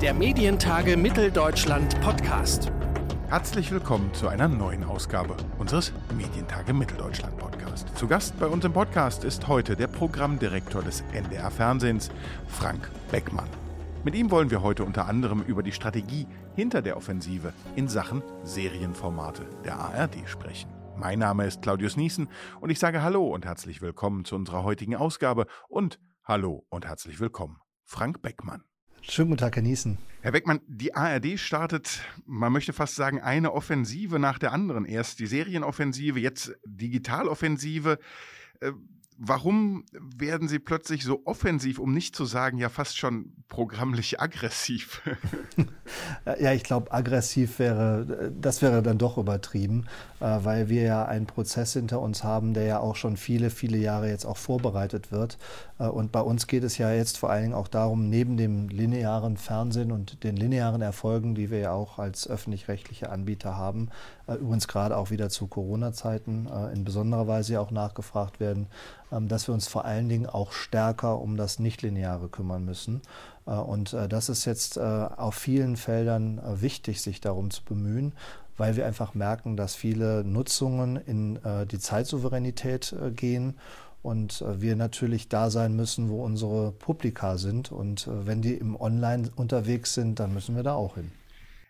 der Medientage Mitteldeutschland Podcast. Herzlich willkommen zu einer neuen Ausgabe unseres Medientage Mitteldeutschland Podcast. Zu Gast bei uns im Podcast ist heute der Programmdirektor des NDR Fernsehens, Frank Beckmann. Mit ihm wollen wir heute unter anderem über die Strategie hinter der Offensive in Sachen Serienformate der ARD sprechen. Mein Name ist Claudius Niesen und ich sage Hallo und herzlich willkommen zu unserer heutigen Ausgabe und Hallo und herzlich willkommen, Frank Beckmann. Schönen guten Tag, Herr Niesen. Herr Beckmann, die ARD startet, man möchte fast sagen, eine Offensive nach der anderen. Erst die Serienoffensive, jetzt Digitaloffensive. Warum werden Sie plötzlich so offensiv, um nicht zu sagen, ja fast schon programmlich aggressiv? ja, ich glaube, aggressiv wäre, das wäre dann doch übertrieben, äh, weil wir ja einen Prozess hinter uns haben, der ja auch schon viele, viele Jahre jetzt auch vorbereitet wird. Äh, und bei uns geht es ja jetzt vor allen Dingen auch darum, neben dem linearen Fernsehen und den linearen Erfolgen, die wir ja auch als öffentlich-rechtliche Anbieter haben, äh, übrigens gerade auch wieder zu Corona-Zeiten in besonderer Weise auch nachgefragt werden, dass wir uns vor allen Dingen auch stärker um das Nichtlineare kümmern müssen. Äh, und äh, das ist jetzt äh, auf vielen Feldern wichtig, sich darum zu bemühen, weil wir einfach merken, dass viele Nutzungen in die Zeitsouveränität gehen und wir natürlich da sein müssen, wo unsere Publika sind. Und wenn die im Online unterwegs sind, dann müssen wir da auch hin.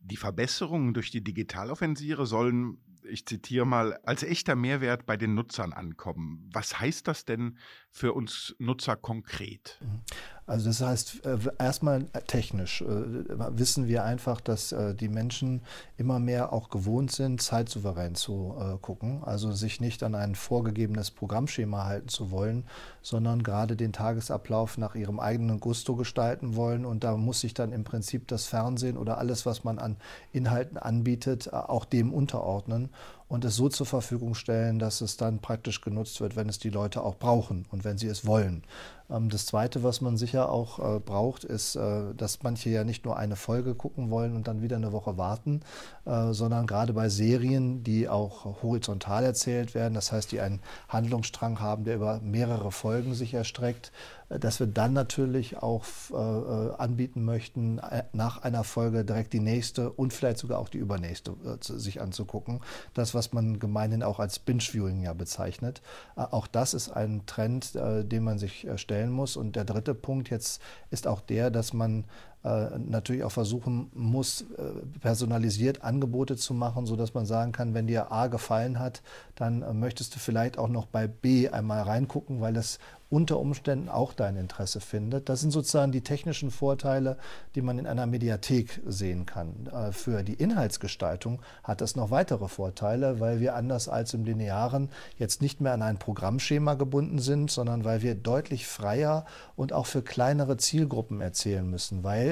Die Verbesserungen durch die Digitaloffensive sollen ich zitiere mal, als echter Mehrwert bei den Nutzern ankommen. Was heißt das denn für uns Nutzer konkret? Also das heißt, äh, erstmal technisch äh, wissen wir einfach, dass äh, die Menschen immer mehr auch gewohnt sind, zeitsouverän zu gucken. Also sich nicht an ein vorgegebenes Programmschema halten zu wollen, sondern gerade den Tagesablauf nach ihrem eigenen Gusto gestalten wollen. Und da muss sich dann im Prinzip das Fernsehen oder alles, was man an Inhalten anbietet, auch dem unterordnen und es so zur Verfügung stellen, dass es dann praktisch genutzt wird, wenn es die Leute auch brauchen und wenn sie es wollen. Ähm, das Zweite, was man sicher auch äh, braucht, ist, äh, dass manche ja nicht nur eine Folge gucken wollen und dann wieder eine Woche warten, äh, sondern gerade bei Serien, die auch horizontal erzählt werden, das heißt, die einen Handlungsstrang haben, der über mehrere Folgen sich erstreckt, dass wir dann natürlich auch anbieten möchten, nach einer Folge direkt die nächste und vielleicht sogar auch die übernächste sich anzugucken. Das, was man gemeinhin auch als Binge-Viewing ja bezeichnet. Auch das ist ein Trend, den man sich stellen muss. Und der dritte Punkt jetzt ist auch der, dass man äh, natürlich auch versuchen muss, äh, personalisiert Angebote zu machen, sodass man sagen kann, wenn dir A gefallen hat, dann äh, möchtest du vielleicht auch noch bei B einmal reingucken, weil es unter Umständen auch dein Interesse findet. Das sind sozusagen die technischen Vorteile, die man in einer Mediathek sehen kann. Für die Inhaltsgestaltung hat das noch weitere Vorteile, weil wir anders als im Linearen jetzt nicht mehr an ein Programmschema gebunden sind, sondern weil wir deutlich freier und auch für kleinere Zielgruppen erzählen müssen, weil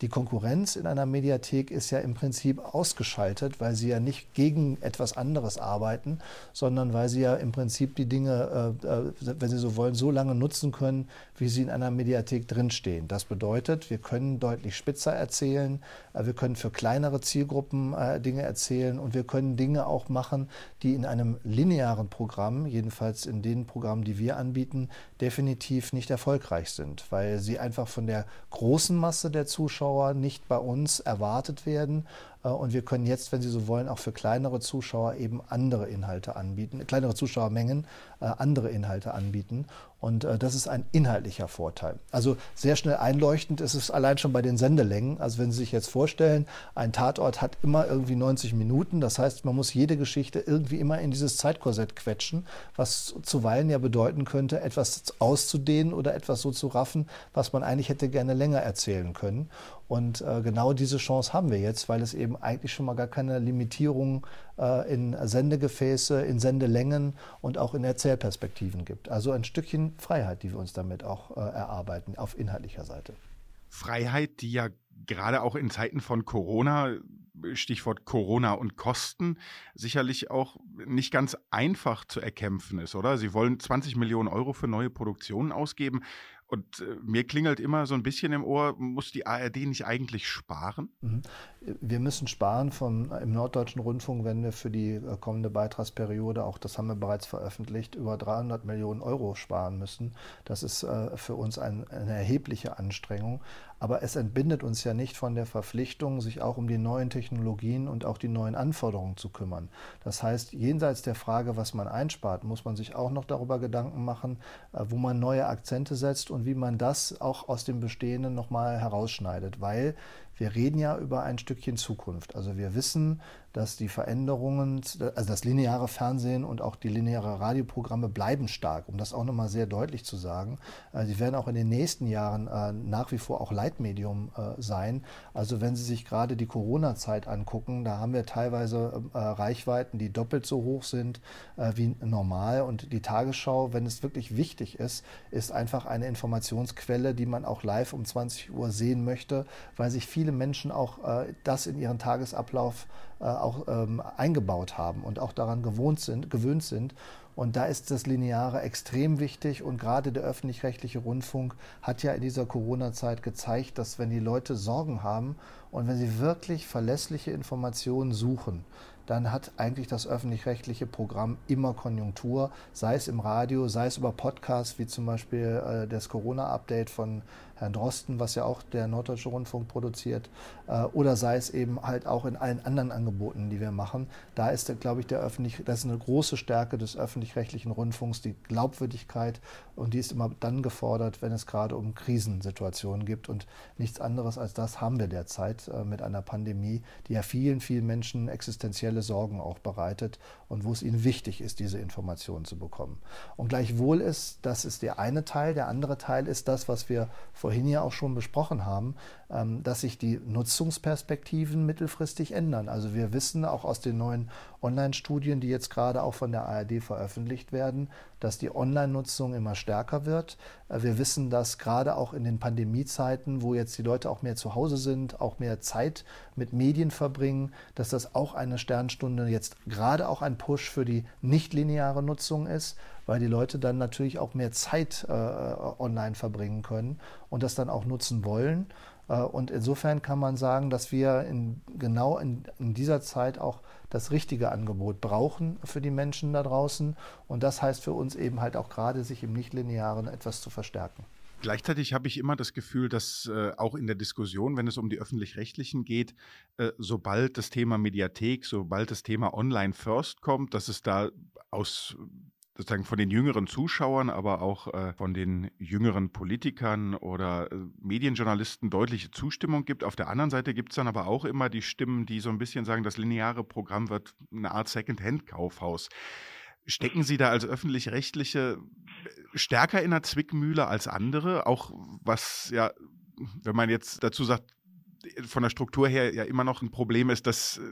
die Konkurrenz in einer Mediathek ist ja im Prinzip ausgeschaltet, weil sie ja nicht gegen etwas anderes arbeiten, sondern weil sie ja im Prinzip die Dinge, äh, äh, wenn sie so wollen, so lange nutzen können, wie sie in einer Mediathek drinstehen. Das bedeutet, wir können deutlich spitzer erzählen, äh, wir können für kleinere Zielgruppen Dinge erzählen und wir können Dinge auch machen, die in einem linearen Programm, jedenfalls in den Programmen, die wir anbieten, definitiv nicht erfolgreich sind, weil sie einfach von der großen Masse der Zuschauer nicht bei uns erwartet werden äh, und wir können jetzt, wenn Sie so wollen, auch für kleinere Zuschauer eben andere Inhalte anbieten, kleinere Zuschauermengen, äh, andere Inhalte anbieten. Und äh, das ist ein inhaltlicher Vorteil. Also sehr schnell einleuchtend ist es allein schon bei den Sendelängen. Also wenn Sie sich jetzt vorstellen, ein Tatort hat immer irgendwie 90 Minuten. Das heißt, man muss jede Geschichte irgendwie immer in dieses Zeitkorsett quetschen, was zuweilen ja bedeuten könnte, etwas auszudehnen oder etwas so zu raffen, was man eigentlich hätte gerne länger erzählen können. Und äh, genau diese Chance haben wir jetzt, weil es eben eigentlich schon mal gar keine Limitierung äh, in Sendegefäße, in Sendelängen und auch in Erzählperspektiven gibt. Also ein Stückchen Freiheit, die wir uns damit auch äh, erarbeiten auf inhaltlicher Seite. Freiheit, die ja gerade auch in Zeiten von Corona, Stichwort Corona und Kosten, sicherlich auch nicht ganz einfach zu erkämpfen ist, oder? Sie wollen 20 Millionen Euro für neue Produktionen ausgeben. Und äh, mir klingelt immer so ein bisschen im Ohr, muss die ARD nicht eigentlich sparen? Mhm. Wir müssen sparen vom, im Norddeutschen Rundfunk, wenn wir für die äh, kommende Beitragsperiode, auch das haben wir bereits veröffentlicht, über 300 Millionen Euro sparen müssen. Das ist äh, für uns ein, eine erhebliche Anstrengung. Aber es entbindet uns ja nicht von der Verpflichtung, sich auch um die neuen Technologien und auch die neuen Anforderungen zu kümmern. Das heißt, jenseits der Frage, was man einspart, muss man sich auch noch darüber Gedanken machen, äh, wo man neue Akzente setzt und wie man das auch aus dem Bestehenden nochmal herausschneidet. Weil wir reden ja über ein Stückchen Zukunft. Also wir wissen, dass die Veränderungen, also das lineare Fernsehen und auch die lineare Radioprogramme bleiben stark, um das auch nochmal sehr deutlich zu sagen. Äh, sie werden auch in den nächsten Jahren äh, nach wie vor auch Leitmedium äh, sein. Also wenn Sie sich gerade die Corona-Zeit angucken, da haben wir teilweise Reichweiten, die doppelt so hoch sind wie normal. Und die Tagesschau, wenn es wirklich wichtig ist, ist einfach eine Informationsquelle, die man auch live um 20 Uhr sehen möchte, weil sich viele Menschen auch das in ihren Tagesablauf äh, auch ähm, eingebaut haben und auch daran gewohnt sind, gewöhnt sind. Und da ist das Lineare extrem wichtig. Und gerade der öffentlich-rechtliche Rundfunk hat ja in dieser Corona-Zeit gezeigt, dass wenn die Leute Sorgen haben und wenn sie wirklich verlässliche Informationen suchen, dann hat eigentlich das öffentlich-rechtliche Programm immer Konjunktur, sei es im Radio, sei es über Podcasts, wie zum Beispiel äh, das Corona-Update von Herrn Drosten, was ja auch der Norddeutsche Rundfunk produziert, äh, oder sei es eben halt auch in allen anderen Angeboten, die wir machen. Da ist, glaube ich, der öffentlich, das ist eine große Stärke des öffentlich-rechtlichen Rundfunks, die Glaubwürdigkeit und die ist immer dann gefordert, wenn es gerade um Krisensituationen gibt und nichts anderes als das haben wir derzeit äh, mit einer Pandemie, die ja vielen, vielen Menschen existenzielle Sorgen auch bereitet und wo es ihnen wichtig ist, diese Informationen zu bekommen. Und gleichwohl ist, das ist der eine Teil, der andere Teil ist das, was wir vorhin ja auch schon besprochen haben, ähm, dass sich die Nutzungsperspektiven mittelfristig ändern. Also wir wissen auch aus den neuen Online-Studien, die jetzt gerade auch von der ARD veröffentlicht werden, dass die Online-Nutzung immer stärker wird. Äh, wir wissen, dass gerade auch in den Pandemiezeiten, wo jetzt die Leute auch mehr zu Hause sind, auch mehr Zeit mit Medien verbringen, dass das auch eine Sternstunde jetzt gerade auch ein Push für die nichtlineare Nutzung ist weil die Leute dann natürlich auch mehr Zeit äh, online verbringen können und das dann auch nutzen wollen. Äh, und insofern kann man sagen, dass wir in, genau in, in, dieser Zeit auch das richtige Angebot brauchen für die Menschen da draußen. Und das heißt für uns eben halt auch gerade, sich im Nichtlinearen etwas zu verstärken. Gleichzeitig habe ich immer das Gefühl, dass äh, auch in der Diskussion, wenn es um die öffentlich-rechtlichen geht, äh, sobald das Thema Mediathek, sobald das Thema Online First kommt, dass es da aus sozusagen von den jüngeren Zuschauern, aber auch äh, von den jüngeren Politikern oder äh, Medienjournalisten deutliche Zustimmung gibt. Auf der anderen Seite gibt es dann aber auch immer die Stimmen, die so ein bisschen sagen, das lineare Programm wird eine Art Second-Hand-Kaufhaus. Stecken Sie da als öffentlich-rechtliche stärker in der Zwickmühle als andere? Auch was ja, wenn man jetzt dazu sagt, von der Struktur her ja immer noch ein Problem ist, dass äh,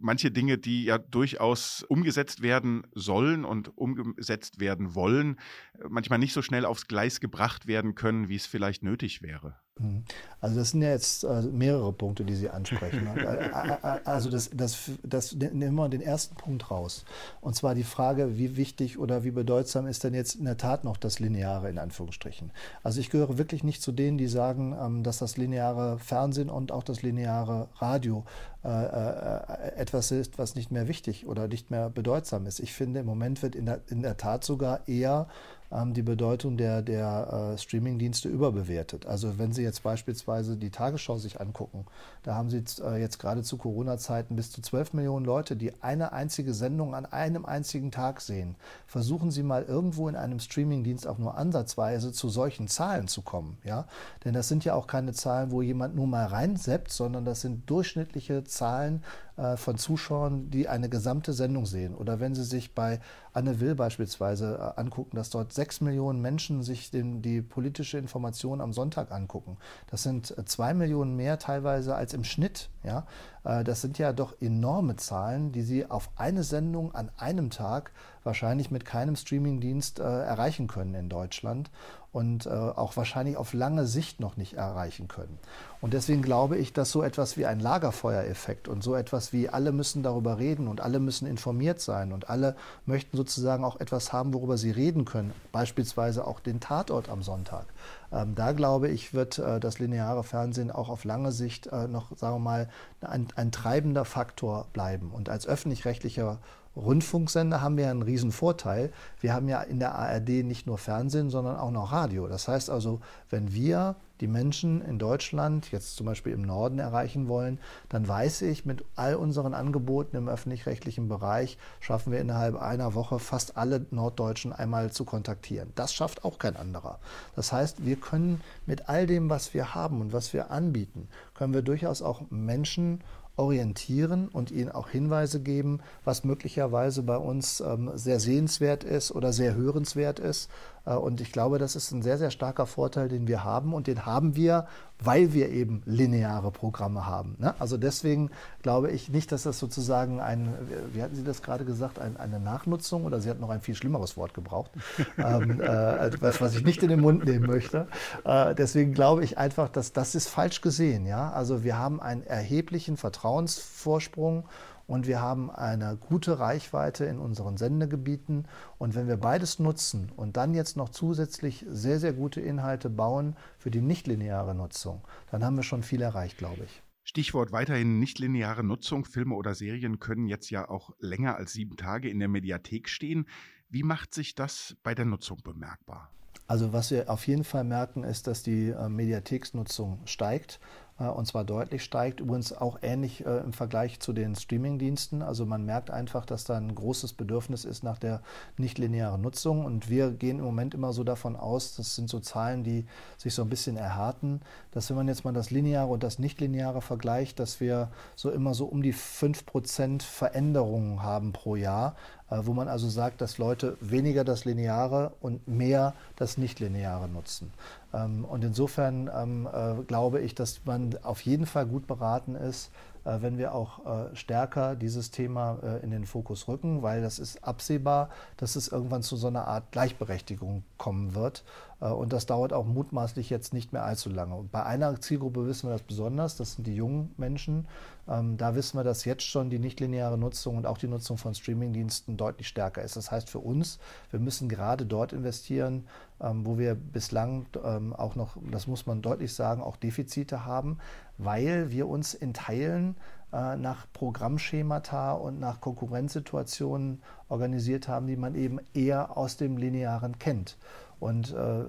manche Dinge, die ja durchaus umgesetzt werden sollen und umgesetzt werden wollen, äh, manchmal nicht so schnell aufs Gleis gebracht werden können, wie es vielleicht nötig wäre. Mhm. Also das sind ja jetzt äh, mehrere Punkte, die Sie ansprechen. also das, das, das nehmen wir den ersten Punkt raus. Und zwar die Frage, wie wichtig oder wie bedeutsam ist denn jetzt in der Tat noch das Lineare in Anführungsstrichen. Also ich gehöre wirklich nicht zu denen, die sagen, ähm, dass das lineare Fernsehen und auch das lineare Radio äh, äh, etwas ist, was nicht mehr wichtig oder nicht mehr bedeutsam ist. Ich finde, im Moment wird in der, in der Tat sogar eher die Bedeutung der, der äh, Streamingdienste überbewertet. Also wenn Sie jetzt beispielsweise die Tagesschau sich angucken, da haben Sie äh, jetzt gerade zu Corona-Zeiten bis zu 12 Millionen Leute, die eine einzige Sendung an einem einzigen Tag sehen. Versuchen Sie mal irgendwo in einem Streamingdienst auch nur ansatzweise zu solchen Zahlen zu kommen. Ja? Denn das sind ja auch keine Zahlen, wo jemand nur mal reinseppt, sondern das sind durchschnittliche Zahlen äh, von Zuschauern, die eine gesamte Sendung sehen. Oder wenn Sie sich bei Anne Will beispielsweise angucken, dass dort sechs Millionen Menschen sich den, die politische Information am Sonntag angucken. Das sind äh, zwei Millionen mehr teilweise als im Schnitt. Ja? Das sind ja doch enorme Zahlen, die Sie auf eine Sendung an einem Tag wahrscheinlich mit keinem Streamingdienst äh, erreichen können in Deutschland und äh, auch wahrscheinlich auf lange Sicht noch nicht erreichen können. Und deswegen glaube ich, dass so etwas wie ein Lagerfeuereffekt und so etwas wie alle müssen darüber reden und alle müssen informiert sein und alle möchten sozusagen auch etwas haben, worüber sie reden können, beispielsweise auch den Tatort am Sonntag. Ähm, da glaube ich, wird äh, das lineare Fernsehen auch auf lange Sicht äh, noch, sagen wir mal, ein, ein treibender Faktor bleiben. Und als öffentlich-rechtlicher Rundfunksender haben wir einen riesen Vorteil. Wir haben ja in der ARD nicht nur Fernsehen, sondern auch noch Radio. Das heißt also, wenn wir die Menschen in Deutschland, jetzt zum Beispiel im Norden, erreichen wollen, dann weiß ich, mit all unseren Angeboten im öffentlich-rechtlichen Bereich schaffen wir innerhalb einer Woche fast alle Norddeutschen einmal zu kontaktieren. Das schafft auch kein anderer. Das heißt, wir können mit all dem, was wir haben und was wir anbieten, können wir durchaus auch Menschen orientieren und ihnen auch Hinweise geben, was möglicherweise bei uns ähm, sehr sehenswert ist oder sehr hörenswert ist. Äh, und ich glaube, das ist ein sehr, sehr starker Vorteil, den wir haben. Und den haben wir, weil wir eben lineare Programme haben. Ne? Also deswegen glaube ich nicht, dass das sozusagen ein, wie hatten Sie das gerade gesagt, ein, eine Nachnutzung oder Sie hatten noch ein viel schlimmeres Wort gebraucht, ähm, äh, was, was ich nicht in den Mund nehmen möchte. Äh, deswegen glaube ich einfach, dass das ist falsch gesehen. Ja? Also wir haben einen erheblichen Vertrauensvorsprung und wir haben eine gute Reichweite in unseren Sendegebieten. Und wenn wir beides nutzen und dann jetzt noch zusätzlich sehr, sehr gute Inhalte bauen für die nichtlineare Nutzung, dann haben wir schon viel erreicht, glaube ich. Stichwort weiterhin nichtlineare Nutzung. Filme oder Serien können jetzt ja auch länger als sieben Tage in der Mediathek stehen. Wie macht sich das bei der Nutzung bemerkbar? Also was wir auf jeden Fall merken, ist, dass die äh, Mediatheksnutzung steigt. Äh, und zwar deutlich steigt. Übrigens auch ähnlich äh, im Vergleich zu den Streamingdiensten. Also man merkt einfach, dass da ein großes Bedürfnis ist nach der nichtlinearen Nutzung. Und wir gehen im Moment immer so davon aus, das sind so Zahlen, die sich so ein bisschen erhärten, dass wenn man jetzt mal das Lineare und das Nichtlineare vergleicht, dass wir so immer so um die 5% Veränderungen haben pro Jahr. Äh, wo man also sagt, dass Leute weniger das Lineare und mehr das Nichtlineare nutzen. Ähm, und insofern ähm, äh, glaube ich, dass man auf jeden Fall gut beraten ist, äh, wenn wir auch stärker dieses Thema in den Fokus rücken, weil das ist absehbar, dass es irgendwann zu so einer Art Gleichberechtigung kommen wird. Und das dauert auch mutmaßlich jetzt nicht mehr allzu lange. Und bei einer Zielgruppe wissen wir das besonders, das sind die jungen Menschen, ähm, da wissen wir, dass jetzt schon die nichtlineare Nutzung und auch die Nutzung von Streamingdiensten deutlich stärker ist. Das heißt für uns, wir müssen gerade dort investieren, ähm, wo wir bislang ähm, auch noch, das muss man deutlich sagen, auch Defizite haben, weil wir uns in Teilen äh, nach Programmschemata und nach Konkurrenzsituationen organisiert haben, die man eben eher aus dem Linearen kennt. Und äh,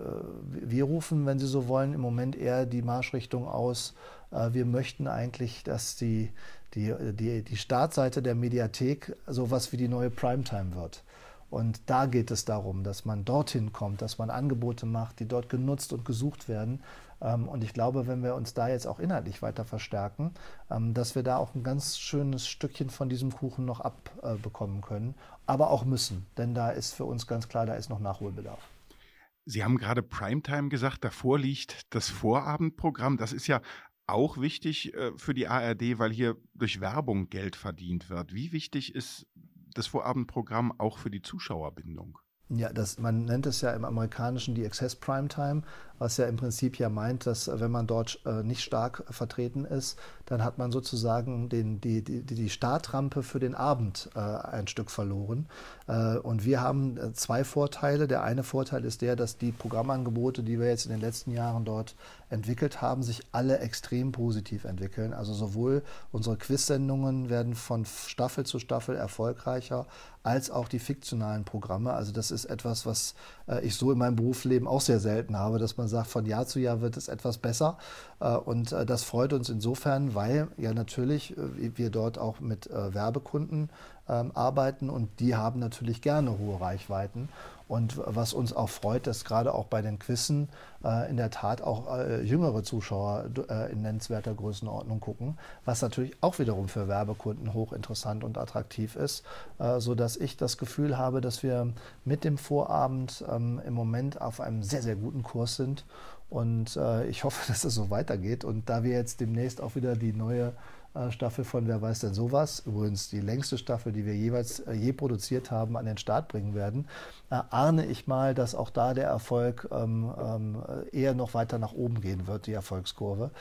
wir rufen, wenn Sie so wollen, im Moment eher die Marschrichtung aus, äh, wir möchten eigentlich, dass die, die, die, die Startseite der Mediathek sowas wie die neue Primetime wird. Und da geht es darum, dass man dorthin kommt, dass man Angebote macht, die dort genutzt und gesucht werden. Ähm, und ich glaube, wenn wir uns da jetzt auch inhaltlich weiter verstärken, ähm, dass wir da auch ein ganz schönes Stückchen von diesem Kuchen noch abbekommen können, aber auch müssen. Denn da ist für uns ganz klar, da ist noch Nachholbedarf. Sie haben gerade Primetime gesagt, davor liegt das Vorabendprogramm. Das ist ja auch wichtig äh, für die ARD, weil hier durch Werbung Geld verdient wird. Wie wichtig ist das Vorabendprogramm auch für die Zuschauerbindung? Ja, das, man nennt es ja im Amerikanischen die Access Primetime was ja im Prinzip ja meint, dass äh, wenn man dort äh, nicht stark vertreten ist, dann hat man sozusagen den, die, die, die Startrampe für den Abend äh, ein Stück verloren. Äh, und wir haben äh, zwei Vorteile. Der eine Vorteil ist der, dass die Programmangebote, die wir jetzt in den letzten Jahren dort entwickelt haben, sich alle extrem positiv entwickeln. Also sowohl unsere Quiz-Sendungen werden von Staffel zu Staffel erfolgreicher, als auch die fiktionalen Programme. Also das ist etwas, was äh, ich so in meinem Berufsleben auch sehr selten habe, dass man sagt, von Jahr zu Jahr wird es etwas besser. Äh, und äh, das freut uns insofern, weil ja natürlich äh, wir dort auch mit Werbekunden ähm, arbeiten und die haben natürlich gerne hohe Reichweiten. Und was uns auch freut, dass gerade auch bei den Quizzen äh, in der Tat auch äh, jüngere Zuschauer äh, in nennenswerter Größenordnung gucken, was natürlich auch wiederum für Werbekunden hochinteressant und attraktiv ist, äh, sodass ich das Gefühl habe, dass wir mit dem Vorabend ähm, im Moment auf einem sehr, sehr guten Kurs sind. Und äh, ich hoffe, dass es so weitergeht. Und da wir jetzt demnächst auch wieder die neue Staffel von Wer weiß denn sowas, übrigens die längste Staffel, die wir jeweils äh, je produziert haben, an den Start bringen werden, äh, ahne ich mal, dass auch da der Erfolg ähm, ähm, eher noch weiter nach oben gehen wird, die Erfolgskurve.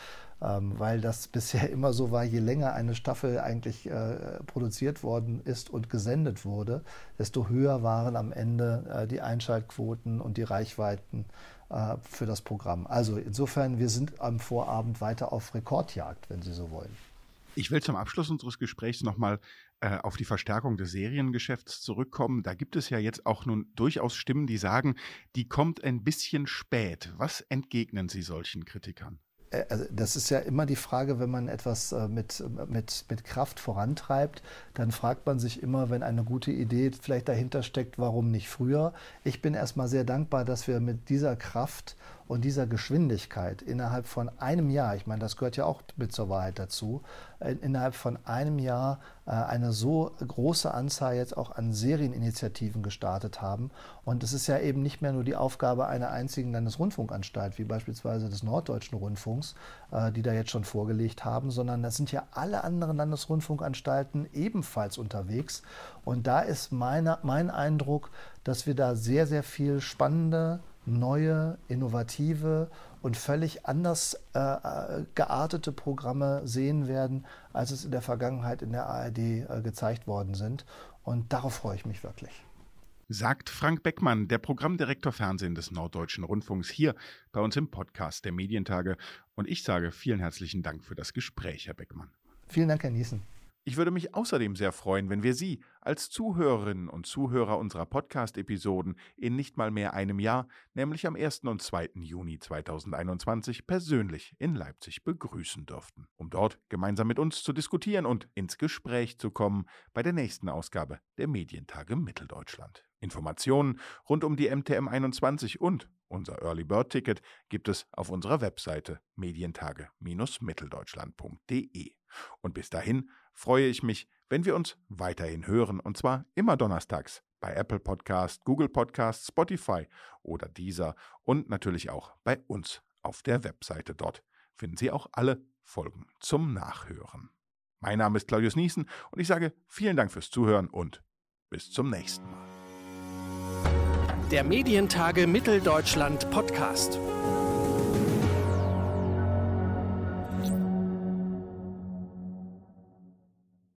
Ähm, weil das bisher immer so war, je länger eine Staffel eigentlich äh, produziert worden ist und gesendet wurde, desto höher waren am Ende äh, die Einschaltquoten und die Reichweiten äh, für das Programm. Also insofern, wir sind am Vorabend weiter auf Rekordjagd, wenn Sie so wollen. Ich will zum Abschluss unseres Gesprächs nochmal äh, auf die Verstärkung des Seriengeschäfts zurückkommen. Da gibt es ja jetzt auch nun durchaus Stimmen, die sagen, die kommt ein bisschen spät. Was entgegnen Sie solchen Kritikern? Äh, also das ist ja immer die Frage, wenn man etwas äh, mit, mit, mit Kraft vorantreibt, dann fragt man sich immer, wenn eine gute Idee vielleicht dahinter steckt, warum nicht früher. Ich bin erstmal sehr dankbar, dass wir mit dieser Kraft und dieser Geschwindigkeit innerhalb von einem Jahr, ich meine, das gehört ja auch mit zur Wahrheit dazu, äh, innerhalb von einem Jahr äh, eine so große Anzahl jetzt auch an Serieninitiativen gestartet haben. Und es ist ja eben nicht mehr nur die Aufgabe einer einzigen Landesrundfunkanstalt, wie beispielsweise des Norddeutschen Rundfunks, äh, die da jetzt schon vorgelegt haben, sondern das sind ja alle anderen Landesrundfunkanstalten ebenfalls unterwegs. Und da ist meine, mein Eindruck, dass wir da sehr, sehr viel spannende neue, innovative und völlig anders äh, äh, geartete Programme sehen werden, als es in der Vergangenheit in der ARD äh, gezeigt worden sind. Und darauf freue ich mich wirklich. Sagt Frank Beckmann, der Programmdirektor Fernsehen des Norddeutschen Rundfunks, hier bei uns im Podcast der Medientage. Und ich sage vielen herzlichen Dank für das Gespräch, Herr Beckmann. Vielen Dank, Herr Niesen. Ich würde mich außerdem sehr freuen, wenn wir Sie als Zuhörerinnen und Zuhörer unserer Podcast-Episoden in nicht mal mehr einem Jahr, nämlich am 1. und 2. Juni 2021, persönlich in Leipzig begrüßen dürften, um dort gemeinsam mit uns zu diskutieren und ins Gespräch zu kommen bei der nächsten Ausgabe der Medientage Mitteldeutschland. Informationen rund um die MTM 21 und unser Early Bird Ticket gibt es auf unserer Webseite medientage-mitteldeutschland.de. Und bis dahin freue ich mich, wenn wir uns weiterhin hören, und zwar immer donnerstags bei Apple Podcast, Google Podcast, Spotify oder dieser und natürlich auch bei uns auf der Webseite. Dort finden Sie auch alle Folgen zum Nachhören. Mein Name ist Claudius Niesen und ich sage vielen Dank fürs Zuhören und bis zum nächsten Mal. Der Medientage Mitteldeutschland Podcast.